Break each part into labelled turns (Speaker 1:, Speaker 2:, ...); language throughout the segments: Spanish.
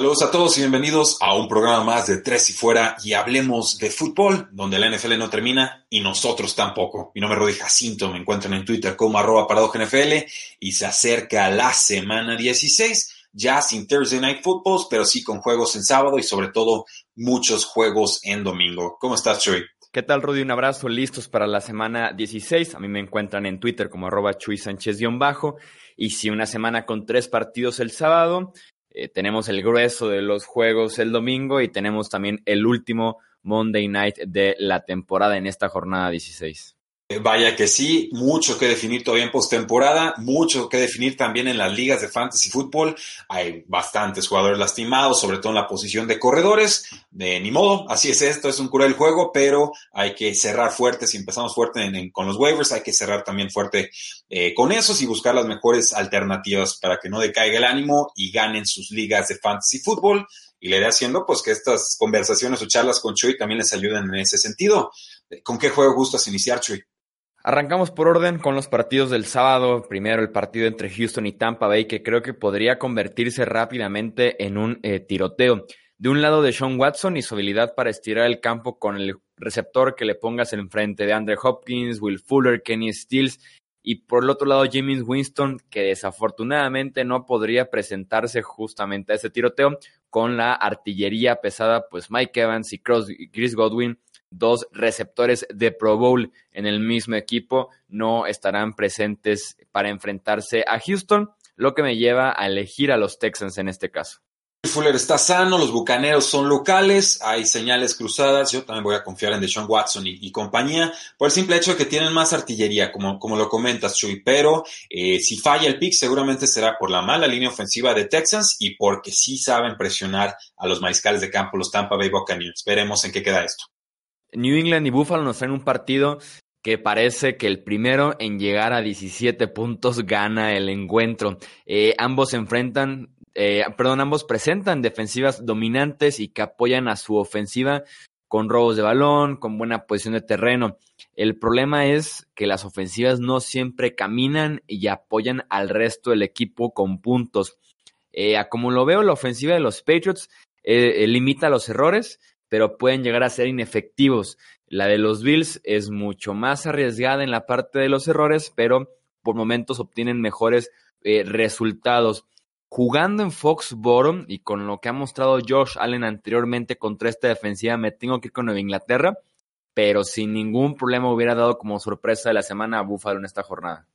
Speaker 1: Saludos a todos y bienvenidos a un programa más de Tres y Fuera y hablemos de fútbol, donde la NFL no termina y nosotros tampoco. Mi nombre es Rudy Jacinto, me encuentran en Twitter como arroba NFL y se acerca la semana 16, ya sin Thursday Night Footballs, pero sí con juegos en sábado y sobre todo muchos juegos en domingo. ¿Cómo estás, Chuy?
Speaker 2: ¿Qué tal, Rudy? Un abrazo, listos para la semana 16. A mí me encuentran en Twitter como arroba Chuy Sánchez-bajo. Y si una semana con tres partidos el sábado, eh, tenemos el grueso de los juegos el domingo y tenemos también el último Monday Night de la temporada en esta jornada 16.
Speaker 1: Vaya que sí, mucho que definir todavía en postemporada, mucho que definir también en las ligas de fantasy fútbol. Hay bastantes jugadores lastimados, sobre todo en la posición de corredores. De ni modo, así es esto, es un cruel juego, pero hay que cerrar fuerte. Si empezamos fuerte con los waivers, hay que cerrar también fuerte eh, con esos y buscar las mejores alternativas para que no decaiga el ánimo y ganen sus ligas de fantasy fútbol. Y le iré haciendo pues que estas conversaciones o charlas con Chuy también les ayuden en ese sentido. ¿Con qué juego gustas iniciar, Chuy?
Speaker 2: Arrancamos por orden con los partidos del sábado. Primero el partido entre Houston y Tampa Bay, que creo que podría convertirse rápidamente en un eh, tiroteo. De un lado de Sean Watson y su habilidad para estirar el campo con el receptor que le pongas enfrente de Andre Hopkins, Will Fuller, Kenny Stills. Y por el otro lado James Winston, que desafortunadamente no podría presentarse justamente a ese tiroteo con la artillería pesada, pues Mike Evans y Chris Godwin dos receptores de Pro Bowl en el mismo equipo no estarán presentes para enfrentarse a Houston, lo que me lleva a elegir a los Texans en este caso.
Speaker 1: Fuller está sano, los bucaneros son locales, hay señales cruzadas. Yo también voy a confiar en Deshaun Watson y, compañía, por el simple hecho de que tienen más artillería, como, lo comentas, Chuy. Pero eh, si falla el pick, seguramente será por la mala línea ofensiva de Texans y porque sí saben presionar a los mariscales de campo, los Tampa Bay Buccaneers. Veremos en qué queda esto.
Speaker 2: New England y Buffalo nos traen un partido que parece que el primero en llegar a 17 puntos gana el encuentro. Eh, ambos enfrentan, eh, perdón, ambos presentan defensivas dominantes y que apoyan a su ofensiva con robos de balón, con buena posición de terreno. El problema es que las ofensivas no siempre caminan y apoyan al resto del equipo con puntos. Eh, como lo veo, la ofensiva de los Patriots limita los errores, pero pueden llegar a ser inefectivos. La de los Bills es mucho más arriesgada en la parte de los errores, pero por momentos obtienen mejores eh, resultados. Jugando en Foxborough y con lo que ha mostrado Josh Allen anteriormente contra esta defensiva, me tengo que ir con Nueva Inglaterra, pero sin ningún problema hubiera dado como sorpresa de la semana a Buffalo en esta jornada.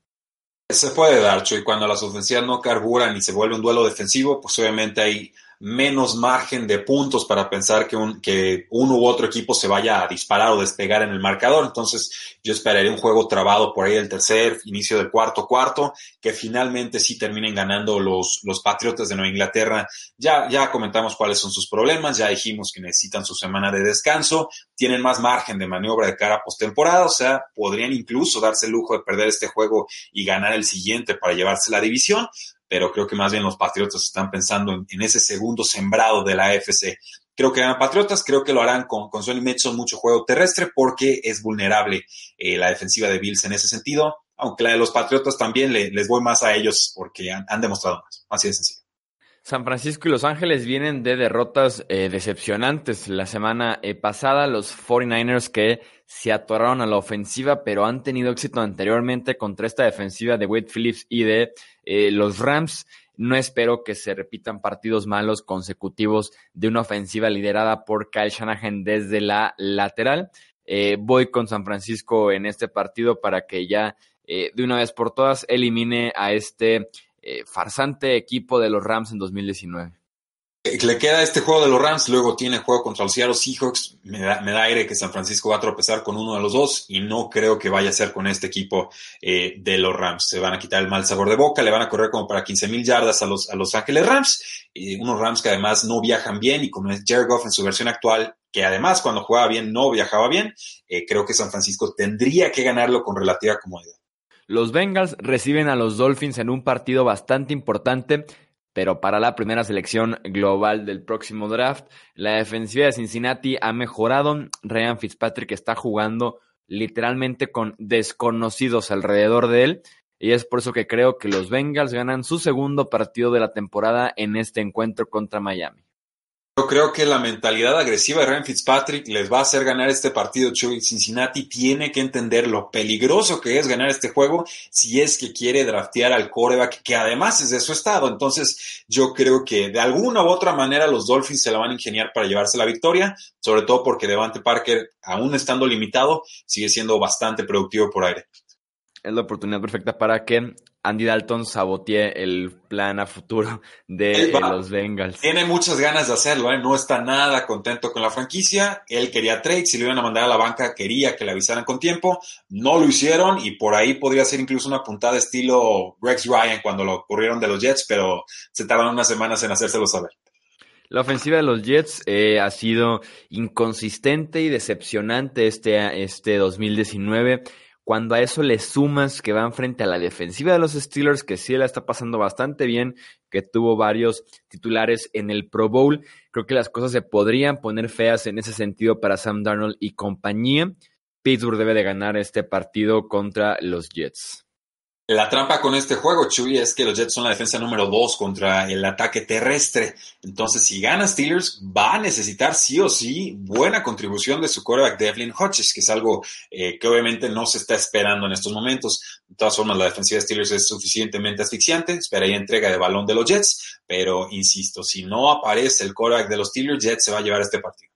Speaker 1: Se puede dar, y cuando las ofensivas no carburan y se vuelve un duelo defensivo, pues obviamente hay menos margen de puntos para pensar que, un, que uno u otro equipo se vaya a disparar o despegar en el marcador. Entonces, yo esperaría un juego trabado por ahí el tercer, inicio del cuarto, cuarto, que finalmente sí terminen ganando los, los Patriotas de Nueva Inglaterra. Ya, ya comentamos cuáles son sus problemas, ya dijimos que necesitan su semana de descanso, tienen más margen de maniobra de cara a postemporada, o sea, podrían incluso darse el lujo de perder este juego y ganar el siguiente para llevarse la división pero creo que más bien los Patriotas están pensando en, ese segundo sembrado de la AFC. Creo que ganan Patriotas, creo que lo harán con, con Sonny Mitchell mucho juego terrestre porque es vulnerable eh, la defensiva de Bills en ese sentido, aunque la de los Patriotas también les voy más a ellos porque han, demostrado más, así de sencillo.
Speaker 2: San Francisco y Los Ángeles vienen de derrotas eh, decepcionantes. La semana eh, pasada los 49ers que se atoraron a la ofensiva, pero han tenido éxito anteriormente contra esta defensiva de Wade Phillips y de eh, los Rams. No espero que se repitan partidos malos consecutivos de una ofensiva liderada por Kyle Shanahan desde la lateral. voy con San Francisco en este partido para que ya de una vez por todas elimine a este eh, farsante equipo de los Rams en 2019.
Speaker 1: Le queda este juego de los Rams, luego tiene juego contra los Seahawks. Me da, aire que San Francisco va a tropezar con uno de los dos y no creo que vaya a ser con este equipo eh, de los Rams. Se van a quitar el mal sabor de boca, le van a correr como para 15 mil yardas a los, a los Ángeles Rams. y unos Rams que además no viajan bien y como es Jared Goff en su versión actual, que además cuando jugaba bien no viajaba bien, eh, creo que San Francisco tendría que ganarlo con relativa comodidad.
Speaker 2: Los Bengals reciben a los Dolphins en un partido bastante importante pero para la primera selección global del próximo draft, la defensiva de Cincinnati ha mejorado. Ryan Fitzpatrick está jugando literalmente con desconocidos alrededor de él. Y es por eso que creo que los Bengals ganan su segundo partido de la temporada en este encuentro contra Miami.
Speaker 1: Yo creo que la mentalidad agresiva de Ryan Fitzpatrick les va a hacer ganar este partido. Chuy Cincinnati tiene que entender lo peligroso que es ganar este juego si es que quiere draftear al coreback, que además es de su estado. Entonces, yo creo que de alguna u otra manera los Dolphins se la van a ingeniar para llevarse la victoria, sobre todo porque Devante Parker, aún estando limitado, sigue siendo bastante productivo por aire.
Speaker 2: Es la oportunidad perfecta para que Andy Dalton sabotee el plan a futuro de los Bengals.
Speaker 1: Tiene muchas ganas de hacerlo, ¿eh? no está nada contento con la franquicia. Él quería trade, si lo iban a mandar a la banca, quería que le avisaran con tiempo. No lo hicieron y por ahí podría ser incluso una puntada estilo Rex Ryan cuando lo ocurrieron de los Jets, pero se tardaron unas semanas en hacérselo saber.
Speaker 2: La ofensiva de los Jets eh, ha sido inconsistente y decepcionante este, este 2019. Cuando a eso le sumas que van frente a la defensiva de los Steelers, que sí la está pasando bastante bien, que tuvo varios titulares en el Pro Bowl, creo que las cosas se podrían poner feas en ese sentido para Sam Darnold y compañía. Pittsburgh debe de ganar este partido contra los Jets.
Speaker 1: La trampa con este juego, Chuy, es que los Jets son la defensa número dos contra el ataque terrestre. Entonces, si gana Steelers, va a necesitar sí o sí buena contribución de su quarterback Devlin Hodges, que es algo eh, que obviamente no se está esperando en estos momentos. De todas formas, la defensiva de Steelers es suficientemente asfixiante. Esperaría entrega de balón de los Jets, pero insisto, si no aparece el quarterback de los Steelers, Jets se va a llevar este partido.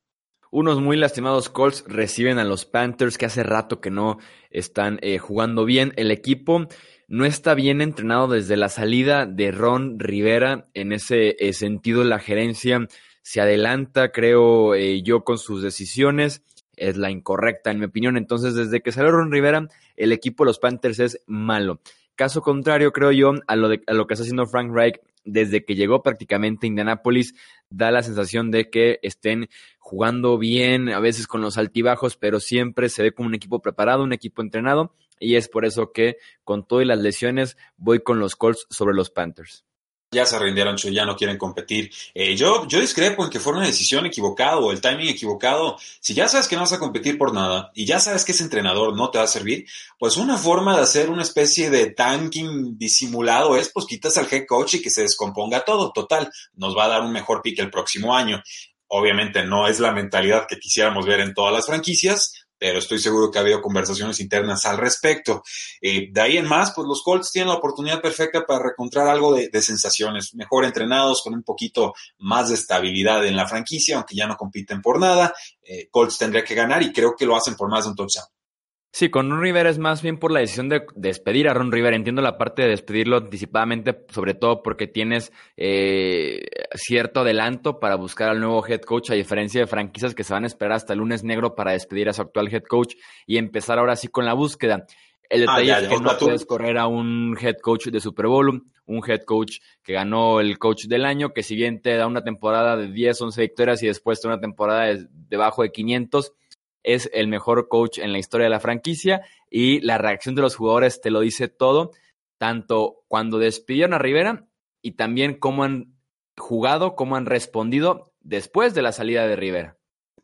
Speaker 2: Unos muy lastimados Colts reciben a los Panthers que hace rato que no están eh, jugando bien. El equipo no está bien entrenado desde la salida de Ron Rivera. En ese eh, sentido, la gerencia se adelanta, creo eh, yo, con sus decisiones. Es la incorrecta, en mi opinión. Entonces, desde que salió Ron Rivera, el equipo de los Panthers es malo. Caso contrario, creo yo, a lo, a lo que está haciendo Frank Reich desde que llegó prácticamente a Indianapolis, da la sensación de que estén jugando bien, a veces con los altibajos, pero siempre se ve como un equipo preparado, un equipo entrenado y es por eso que con todas las lesiones voy con los Colts sobre los Panthers.
Speaker 1: Ya se rindieron, ya no quieren competir. Eh, yo, yo discrepo en que fue una decisión equivocada o el timing equivocado. Si ya sabes que no vas a competir por nada y ya sabes que ese entrenador no te va a servir, pues una forma de hacer una especie de tanking disimulado es pues quitas al head coach y que se descomponga todo. Total, nos va a dar un mejor pick el próximo año. Obviamente no es la mentalidad que quisiéramos ver en todas las franquicias, pero estoy seguro que ha habido conversaciones internas al respecto. Eh, de ahí en más, pues los Colts tienen la oportunidad perfecta para recontrar algo de, sensaciones, mejor entrenados, con un poquito más de estabilidad en la franquicia, aunque ya no compiten por nada. Eh, Colts tendría que ganar y creo que lo hacen por más de un touchdown.
Speaker 2: Sí, con Ron Rivera es más bien por la decisión de despedir a Ron Rivera. Entiendo la parte de despedirlo anticipadamente, sobre todo porque tienes eh, cierto adelanto para buscar al nuevo head coach, a diferencia de franquicias que se van a esperar hasta el lunes negro para despedir a su actual head coach y empezar ahora sí con la búsqueda. El ah, detalle es que no puedes correr a un head coach de Super Bowl, un head coach que ganó el coach del año, que si bien te da una temporada de 10, 11 victorias y después te una temporada de, debajo de 500, es el mejor coach en la historia de la franquicia y la reacción de los jugadores te lo dice todo, tanto cuando despidieron a Rivera y también cómo han jugado, cómo han respondido después de la salida de Rivera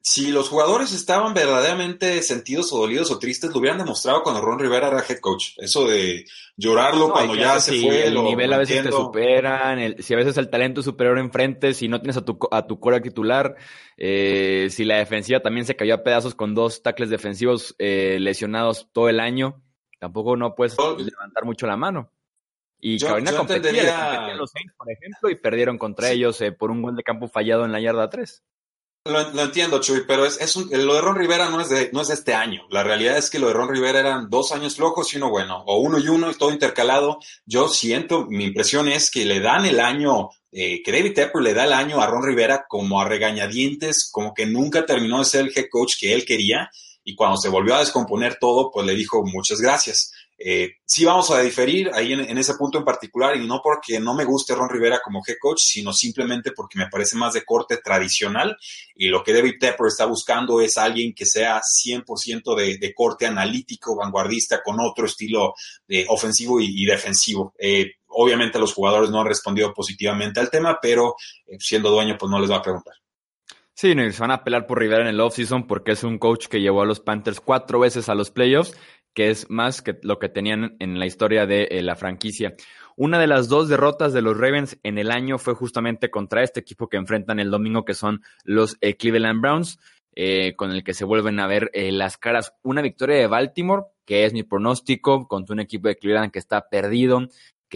Speaker 1: si los jugadores estaban verdaderamente sentidos o dolidos o tristes, lo hubieran demostrado cuando Ron Rivera era head coach. Eso de llorarlo cuando ya se fue.
Speaker 2: El nivel a veces te superan, si a veces el talento es superior enfrente, si no tienes a tu, a tu core titular, eh, si la defensiva también se cayó a pedazos con dos tackles defensivos eh, lesionados todo el año, tampoco no puedes levantar mucho la mano. Y Carolina competía, los Saints, por ejemplo, y perdieron contra ellos eh, por un gol de campo fallado en la yarda 3.
Speaker 1: Lo, entiendo, Chuy, pero es, es lo de Ron Rivera no es de, no es de este año. La realidad es que lo de Ron Rivera eran dos años flojos y uno bueno, o uno y uno y todo intercalado. Yo siento, mi impresión es que le dan el año eh, que David Tepper le da el año a Ron Rivera como a regañadientes, como que nunca terminó de ser el head coach que él quería y cuando se volvió a descomponer todo, pues le dijo muchas gracias. Eh, sí vamos a diferir ahí en, ese punto en particular y no porque no me guste Ron Rivera como head coach, sino simplemente porque me parece más de corte tradicional y lo que David Tepper está buscando es alguien que sea 100% de, de, corte analítico, vanguardista, con otro estilo ofensivo y, defensivo. Eh, obviamente los jugadores no han respondido positivamente al tema, pero eh, siendo dueño pues no les va a preguntar.
Speaker 2: Sí, no, se van a apelar por Rivera en el offseason porque es un coach que llevó a los Panthers cuatro veces a los playoffs que es más que lo que tenían en la historia de eh, la franquicia. Una de las dos derrotas de los Ravens en el año fue justamente contra este equipo que enfrentan el domingo, que son los eh, Cleveland Browns, eh, con el que se vuelven a ver las caras. Una victoria de Baltimore, que es mi pronóstico, contra un equipo de Cleveland que está perdido,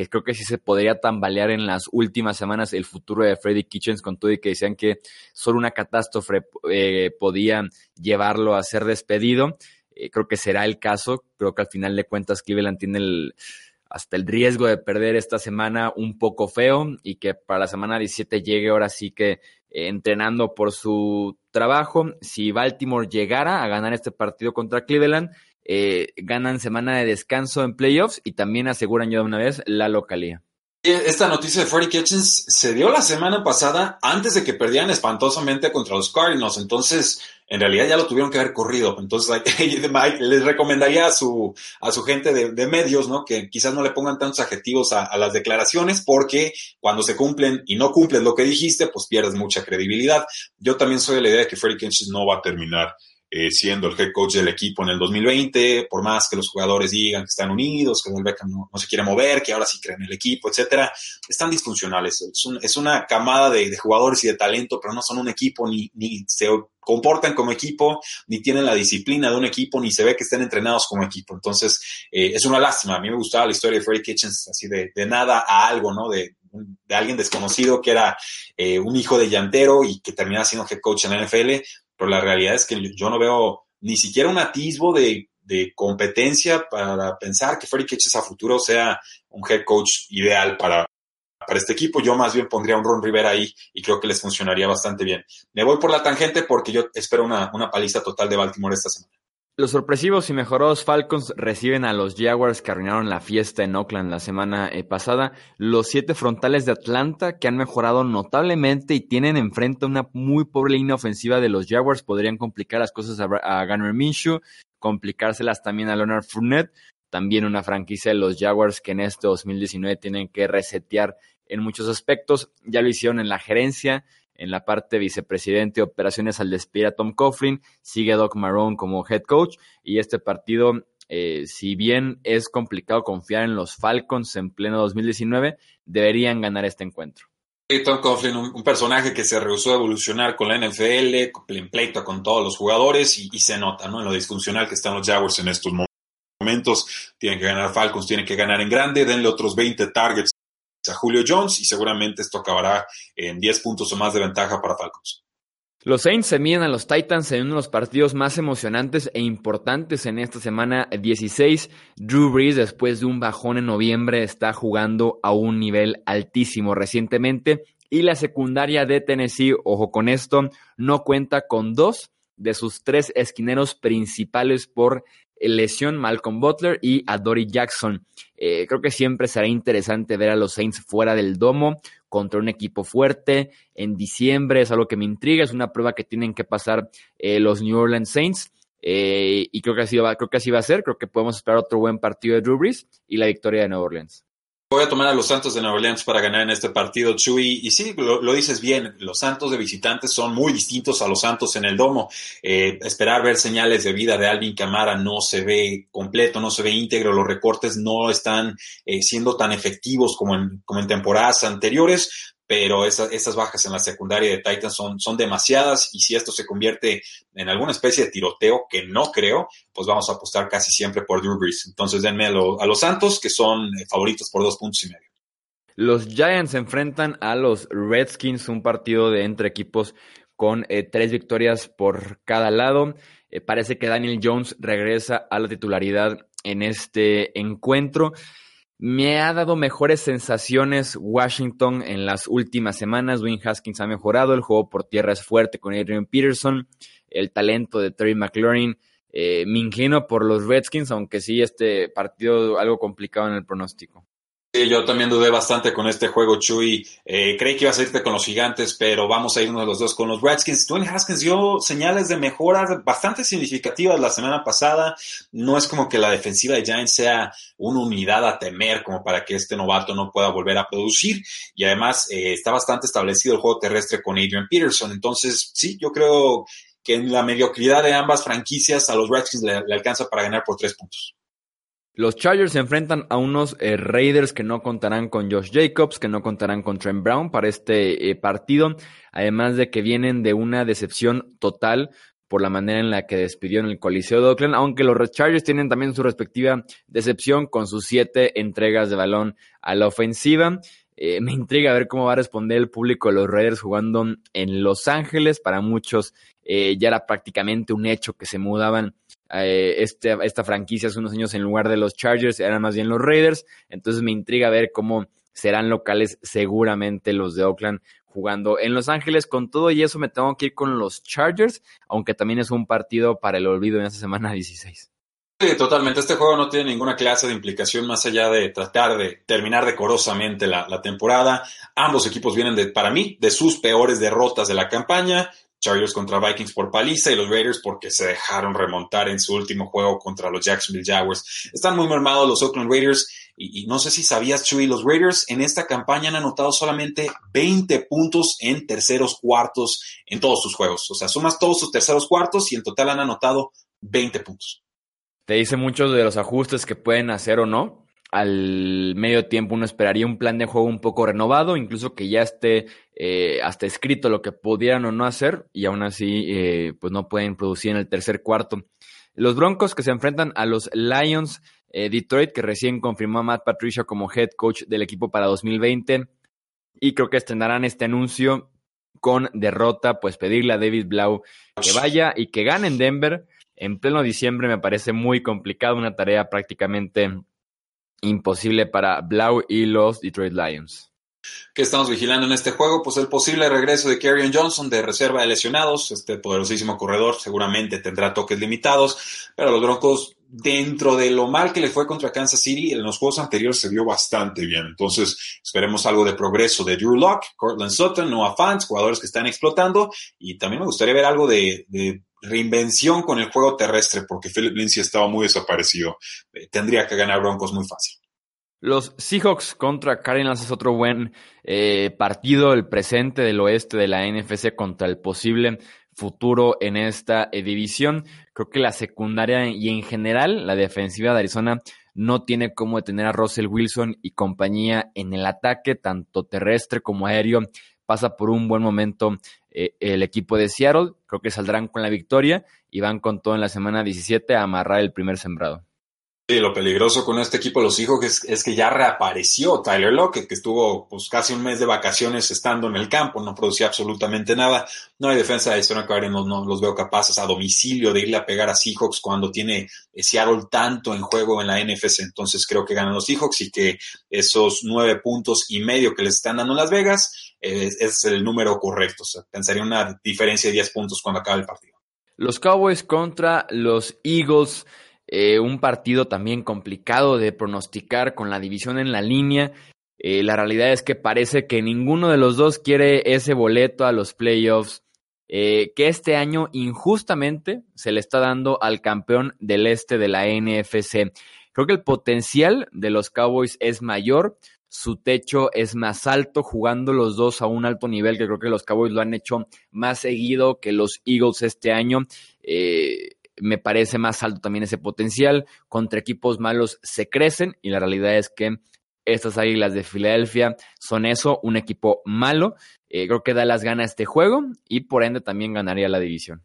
Speaker 2: que creo que sí se podría tambalear en las últimas semanas el futuro de Freddy Kitchens, con todo y que decían que solo una catástrofe podía llevarlo a ser despedido. Eh, creo que será el caso. Creo que al final de cuentas Cleveland tiene el, hasta el riesgo de perder esta semana un poco feo y que para la semana 17 llegue ahora sí que eh, entrenando por su trabajo. Si Baltimore llegara a ganar este partido contra Cleveland, eh, ganan semana de descanso en playoffs y también aseguran ya de una vez la localía.
Speaker 1: Esta noticia de Freddie Kitchens se dio la semana pasada antes de que perdieran espantosamente contra los Cardinals. Entonces, en realidad ya lo tuvieron que haber corrido. Entonces, les recomendaría a su, a su gente de, medios, ¿no? Que quizás no le pongan tantos adjetivos a, las declaraciones porque cuando se cumplen y no cumplen lo que dijiste, pues pierdes mucha credibilidad. Yo también soy de la idea de que Freddie Kitchens no va a terminar eh, siendo el head coach del equipo en el 2020, por más que los jugadores digan que están unidos, que no, se quiere mover, que ahora sí creen en el equipo, etcétera, están disfuncionales. Es, una camada de, jugadores y de talento, pero no son un equipo, ni, ni se comportan como equipo, ni tienen la disciplina de un equipo, ni se ve que estén entrenados como equipo. Entonces, eh, es una lástima. A mí me gustaba la historia de Freddie Kitchens, así de, de nada a algo, ¿no? De, de alguien desconocido que era eh, un hijo de llantero y que termina siendo head coach en la NFL, pero la realidad es que yo no veo ni siquiera un atisbo de, competencia para pensar que Freddie Kitchens a futuro sea un head coach ideal para, para este equipo. Yo más bien pondría un Ron Rivera ahí y creo que les funcionaría bastante bien. Me voy por la tangente porque yo espero una, una paliza total de Baltimore esta semana.
Speaker 2: Los sorpresivos y mejorados Falcons reciben a los Jaguars que arruinaron la fiesta en Oakland la semana eh, pasada. Los siete frontales de Atlanta que han mejorado notablemente y tienen enfrente una muy pobre línea ofensiva de los Jaguars podrían complicar las cosas a, Gunnar Minshew, complicárselas también a Leonard Fournette. También una franquicia de los Jaguars que en este 2019 tienen que resetear en muchos aspectos. Ya lo hicieron en la gerencia, en la parte vicepresidente de operaciones al despedir a Tom Coughlin, sigue Doc Marrone como head coach y este partido, eh, si bien es complicado confiar en los Falcons en pleno 2019, deberían ganar este encuentro.
Speaker 1: Tom Coughlin, un, personaje que se rehusó a evolucionar con la NFL, en pleito con todos los jugadores y, se nota ¿no? en lo disfuncional que están los Jaguars en estos momentos. Tienen que ganar Falcons, tienen que ganar en grande, denle otros 20 targets a Julio Jones y seguramente esto acabará en 10 puntos o más de ventaja para Falcons.
Speaker 2: Los Saints se miden a los Titans en uno de los partidos más emocionantes e importantes en esta semana 16. Drew Brees, después de un bajón en noviembre, está jugando a un nivel altísimo recientemente. Y la secundaria de Tennessee, ojo con esto, no cuenta con dos de sus tres esquineros principales por lesión, Malcolm Butler y a Dory Jackson. Eh, creo que siempre será interesante ver a los Saints fuera del domo contra un equipo fuerte. En diciembre es algo que me intriga, es una prueba que tienen que pasar eh, los New Orleans Saints. Eh, y creo que, así va, creo que así va a ser. Creo que podemos esperar otro buen partido de Drew Brees y la victoria de New Orleans.
Speaker 1: Voy a tomar a los Santos de Nueva Orleans para ganar en este partido, Chuy. Y sí, lo, dices bien, los Santos de visitantes son muy distintos a los Santos en el domo. Eh, esperar ver señales de vida de Alvin Camara no se ve completo, no se ve íntegro. Los recortes no están eh, siendo tan efectivos como en, como en temporadas anteriores pero esas, bajas en la secundaria de Titans son, son demasiadas y si esto se convierte en alguna especie de tiroteo, que no creo, pues vamos a apostar casi siempre por Drew Brees. Entonces denme a, los Santos, que son eh, favoritos por dos puntos y medio.
Speaker 2: Los Giants enfrentan a los Redskins, un partido de entre equipos con eh, tres victorias por cada lado. Eh, parece que Daniel Jones regresa a la titularidad en este encuentro. Me ha dado mejores sensaciones Washington en las últimas semanas. Wayne Haskins ha mejorado, el juego por tierra es fuerte con Adrian Peterson, el talento de Terry McLaurin. Eh, me inclino por los Redskins, aunque sí este partido algo complicado en el pronóstico.
Speaker 1: Sí, yo también dudé bastante con este juego, Chuy. Eh, creí que ibas a irte con los gigantes, pero vamos a irnos los dos con los Redskins. Dwayne Haskins dio señales de mejora bastante significativas la semana pasada. No es como que la defensiva de Giants sea una unidad a temer como para que este novato no pueda volver a producir. Y además eh, está bastante establecido el juego terrestre con Adrian Peterson. Entonces, sí, yo creo que en la mediocridad de ambas franquicias a los Redskins le alcanza para ganar por tres puntos.
Speaker 2: Los Chargers se enfrentan a unos eh, Raiders que no contarán con Josh Jacobs, que no contarán con Trent Brown para este eh, partido, además de que vienen de una decepción total por la manera en la que despidió en el Coliseo de Oakland, aunque los Chargers tienen también su respectiva decepción con sus siete entregas de balón a la ofensiva. Eh, me intriga ver cómo va a responder el público de los Raiders jugando en Los Ángeles. Para muchos ya era prácticamente un hecho que se mudaban eh, este, esta franquicia hace unos años en lugar de los Chargers, eran más bien los Raiders. Entonces me intriga ver cómo serán locales seguramente los de Oakland jugando en Los Ángeles. Con todo y eso me tengo que ir con los Chargers, aunque también es un partido para el olvido en esta semana 16.
Speaker 1: Sí, totalmente. Este juego no tiene ninguna clase de implicación más allá de tratar de terminar decorosamente la, la temporada. Ambos equipos vienen de, para mí, de sus peores derrotas de la campaña. Chargers contra Vikings por paliza y los Raiders porque se dejaron remontar en su último juego contra los Jacksonville Jaguars. Están muy mermados los Oakland Raiders y, no sé si sabías, Chuy, los Raiders en esta campaña han anotado solamente 20 puntos en terceros cuartos en todos sus juegos. O sea, sumas todos sus terceros cuartos y en total han anotado 20 puntos.
Speaker 2: Te dice muchos de los ajustes que pueden hacer o no al medio tiempo uno esperaría un plan de juego un poco renovado, incluso que ya esté eh, hasta escrito lo que pudieran o no hacer, y aún así eh, pues no pueden producir en el tercer cuarto. Los Broncos que se enfrentan a los Lions eh, Detroit, que recién confirmó a Matt Patricia como head coach del equipo para 2020, y creo que estrenarán este anuncio con derrota, pues pedirle a David Blau que vaya y que gane en Denver. En pleno diciembre me parece muy complicado, una tarea prácticamente imposible para Blau y los Detroit Lions.
Speaker 1: ¿Qué estamos vigilando en este juego? Pues el posible regreso de Kerryon Johnson de reserva de lesionados. Este poderosísimo corredor seguramente tendrá toques limitados, pero los Broncos, dentro de lo mal que le fue contra Kansas City, en los juegos anteriores se vio bastante bien. Entonces, esperemos algo de progreso de Drew Locke, Cortland Sutton, Noah Fant, jugadores que están explotando. Y también me gustaría ver algo de, de reinvención con el juego terrestre, porque Philip Lindsay estaba muy desaparecido. Eh, tendría que ganar Broncos muy fácil.
Speaker 2: Los Seahawks contra Cardinals es otro buen eh, partido, el presente del oeste de la NFC contra el posible futuro en esta eh, división. Creo que la secundaria y en general la defensiva de Arizona no tiene cómo detener a Russell Wilson y compañía en el ataque, tanto terrestre como aéreo. Pasa por un buen momento eh, el equipo de Seattle. Creo que saldrán con la victoria y van con todo en la semana 17 a amarrar el primer sembrado.
Speaker 1: Sí, lo peligroso con este equipo de los hijos es, que ya reapareció Tyler Lockett, que estuvo pues casi un mes de vacaciones estando en el campo, no producía absolutamente nada. No hay defensa de Arizona Cardinals, no, los veo capaces a domicilio de irle a pegar a Seahawks cuando tiene Seattle tanto en juego en la NFC. Entonces creo que ganan los Seahawks y que esos nueve puntos y medio que les están dando Las Vegas es, el número correcto. O sea, pensaría una diferencia de 10 puntos cuando acabe el partido.
Speaker 2: Los Cowboys contra los Eagles. Eh, un partido también complicado de pronosticar con la división en la línea. Eh, la realidad es que parece que ninguno de los dos quiere ese boleto a los playoffs. Eh, que este año injustamente se le está dando al campeón del este de la NFC. Creo que el potencial de los Cowboys es mayor, su techo es más alto, jugando los dos a un alto nivel, que creo que los Cowboys lo han hecho más seguido que los Eagles este año. Eh, me parece más alto también ese potencial. Contra equipos malos se crecen y la realidad es que estas Águilas de Filadelfia son eso, un equipo malo. Eh, creo que da las ganas este juego y por ende también ganaría la división.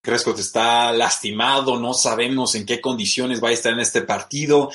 Speaker 1: Prescott está lastimado, no sabemos en qué condiciones va a estar en este partido.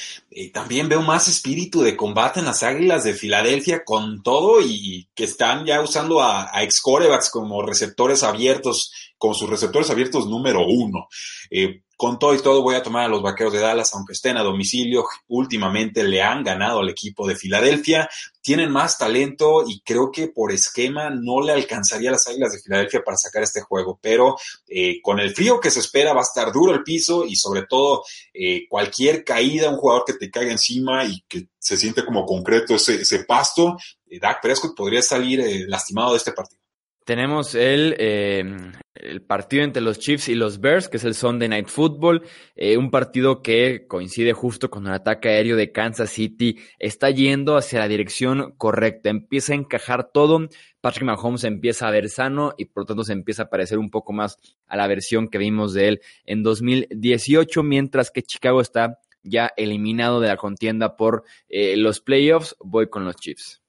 Speaker 1: También veo más espíritu de combate en las Águilas de Filadelfia con todo y que están ya usando a, ex corebacks como receptores abiertos, como sus receptores abiertos número uno. Eh, con todo y todo voy a tomar a los Vaqueros de Dallas, aunque estén a domicilio. Últimamente le han ganado al equipo de Filadelfia. Tienen más talento y creo que por esquema no le alcanzaría las Águilas de Filadelfia para sacar este juego. Pero eh, con el frío que se espera va a estar duro el piso y sobre todo eh, cualquier caída, un jugador que te caiga encima y que se siente como concreto ese, pasto, eh, Dak Prescott podría salir lastimado de este partido.
Speaker 2: Tenemos el, eh, el, partido entre los Chiefs y los Bears, que es el Sunday Night Football, eh, un partido que coincide justo con el ataque aéreo de Kansas City, está yendo hacia la dirección correcta, empieza a encajar todo, Patrick Mahomes empieza a ver sano y por lo tanto se empieza a parecer un poco más a la versión que vimos de él en 2018, mientras que Chicago está ya eliminado de la contienda por eh, los playoffs, voy con los Chiefs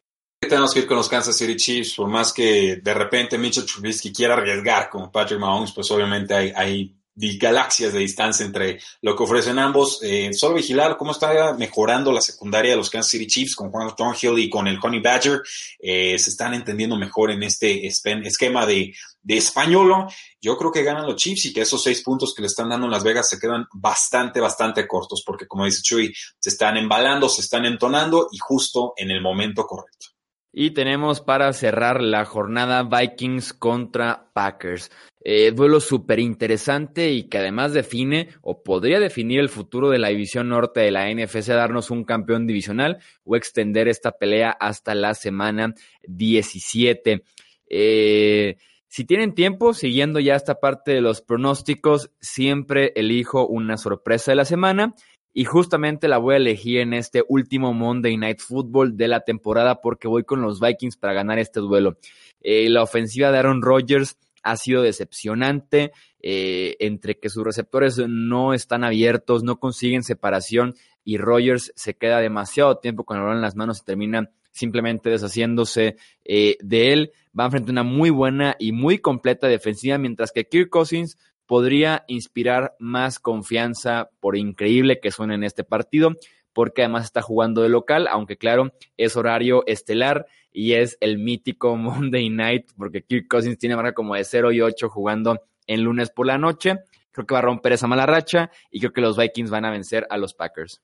Speaker 1: tenemos que ir con los Kansas City Chiefs, por más que de repente Mitchell Trubisky quiera arriesgar como Patrick Mahomes, pues obviamente hay, galaxias de distancia entre lo que ofrecen ambos. Eh, solo vigilar cómo está mejorando la secundaria de los Kansas City Chiefs con Juan Thornhill y con el Honey Badger. Eh, se están entendiendo mejor en este esquema de, de españolo. Yo creo que ganan los Chiefs y que esos seis puntos que le están dando en Las Vegas se quedan bastante, bastante cortos porque como dice Chuy, se están embalando, se están entonando y justo en el momento correcto.
Speaker 2: Y tenemos para cerrar la jornada Vikings contra Packers. Eh, duelo súper interesante y que además define o podría definir el futuro de la división norte de la NFC, darnos un campeón divisional o extender esta pelea hasta la semana 17. Eh, si tienen tiempo, siguiendo ya esta parte de los pronósticos, siempre elijo una sorpresa de la semana y justamente la voy a elegir en este último Monday Night Football de la temporada porque voy con los Vikings para ganar este duelo. Eh, la ofensiva de Aaron Rodgers ha sido decepcionante, eh, entre que sus receptores no están abiertos, no consiguen separación y Rodgers se queda demasiado tiempo con el balón en las manos y termina simplemente deshaciéndose eh, de él. Va frente a una muy buena y muy completa defensiva, mientras que Kirk Cousins podría inspirar más confianza, por increíble que suene en este partido, porque además está jugando de local, aunque claro, es horario estelar y es el mítico Monday Night, porque Kirk Cousins tiene marca como de 0 y 8 jugando en lunes por la noche. Creo que va a romper esa mala racha y creo que los Vikings van a vencer a los Packers.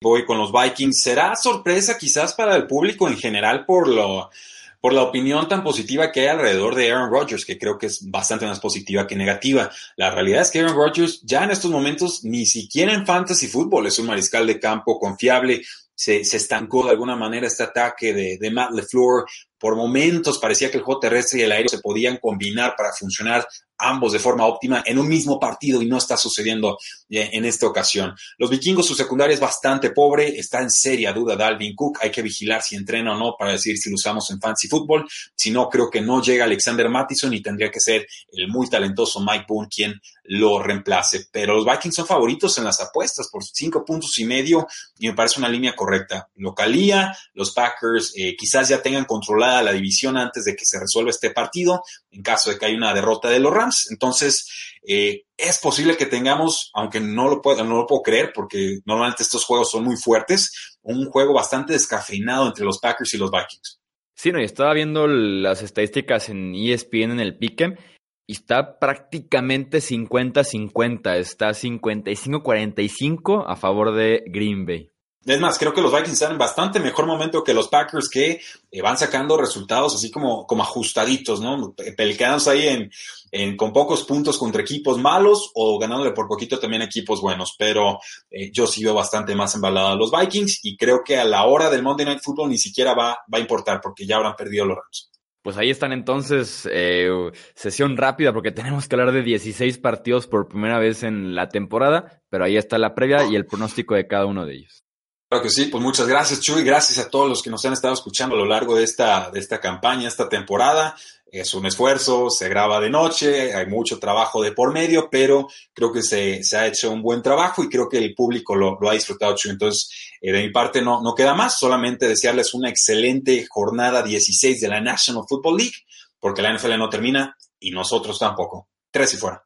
Speaker 1: Voy con los Vikings. Será sorpresa quizás para el público en general por lo por la opinión tan positiva que hay alrededor de Aaron Rodgers, que creo que es bastante más positiva que negativa. La realidad es que Aaron Rodgers ya en estos momentos ni siquiera en fantasy fútbol es un mariscal de campo confiable. Se, estancó de alguna manera este ataque de, de Matt LeFleur. Por momentos parecía que el juego terrestre y el aire se podían combinar para funcionar ambos de forma óptima en un mismo partido y no está sucediendo eh, en esta ocasión. Los vikingos, su secundaria es bastante pobre, está en seria duda Dalvin Cook, hay que vigilar si entrena o no para decir si lo usamos en fancy fútbol, si no creo que no llega Alexander Mattison y tendría que ser el muy talentoso Mike Boone quien lo reemplace, pero los Vikings son favoritos en las apuestas por cinco puntos y medio y me parece una línea correcta. Localía, los Packers eh, quizás ya tengan controlada la división antes de que se resuelva este partido, en caso de que haya una derrota de los Rams. Entonces, eh, es posible que tengamos, aunque no lo, puedo, no lo puedo creer, porque normalmente estos juegos son muy fuertes, un juego bastante descafeinado entre los Packers y los Vikings.
Speaker 2: Sí, no, y estaba viendo las estadísticas en ESPN en el Pick'em y está prácticamente 50-50, está 55-45 a favor de Green Bay.
Speaker 1: Es más, creo que los Vikings están en bastante mejor momento que los Packers que eh, van sacando resultados así como, como ajustaditos, ¿no? Pelicanos ahí en, en, con pocos puntos contra equipos malos o ganándole por poquito también equipos buenos. Pero eh, yo sigo bastante más embalado a los Vikings y creo que a la hora del Monday Night Football ni siquiera va, va a importar porque ya habrán perdido los Rams.
Speaker 2: Pues ahí están entonces, eh, sesión rápida porque tenemos que hablar de 16 partidos por primera vez en la temporada, pero ahí está la previa y el pronóstico de cada uno de ellos.
Speaker 1: Claro que sí, pues muchas gracias Chuy, gracias a todos los que nos han estado escuchando a lo largo de esta, de esta campaña, esta temporada. Es un esfuerzo, se graba de noche, hay mucho trabajo de por medio, pero creo que se, se ha hecho un buen trabajo y creo que el público lo, ha disfrutado, Chuy. Entonces, eh, de mi parte no, no queda más, solamente desearles una excelente jornada 16 de la National Football League, porque la NFL no termina y nosotros tampoco. Tres y fuera.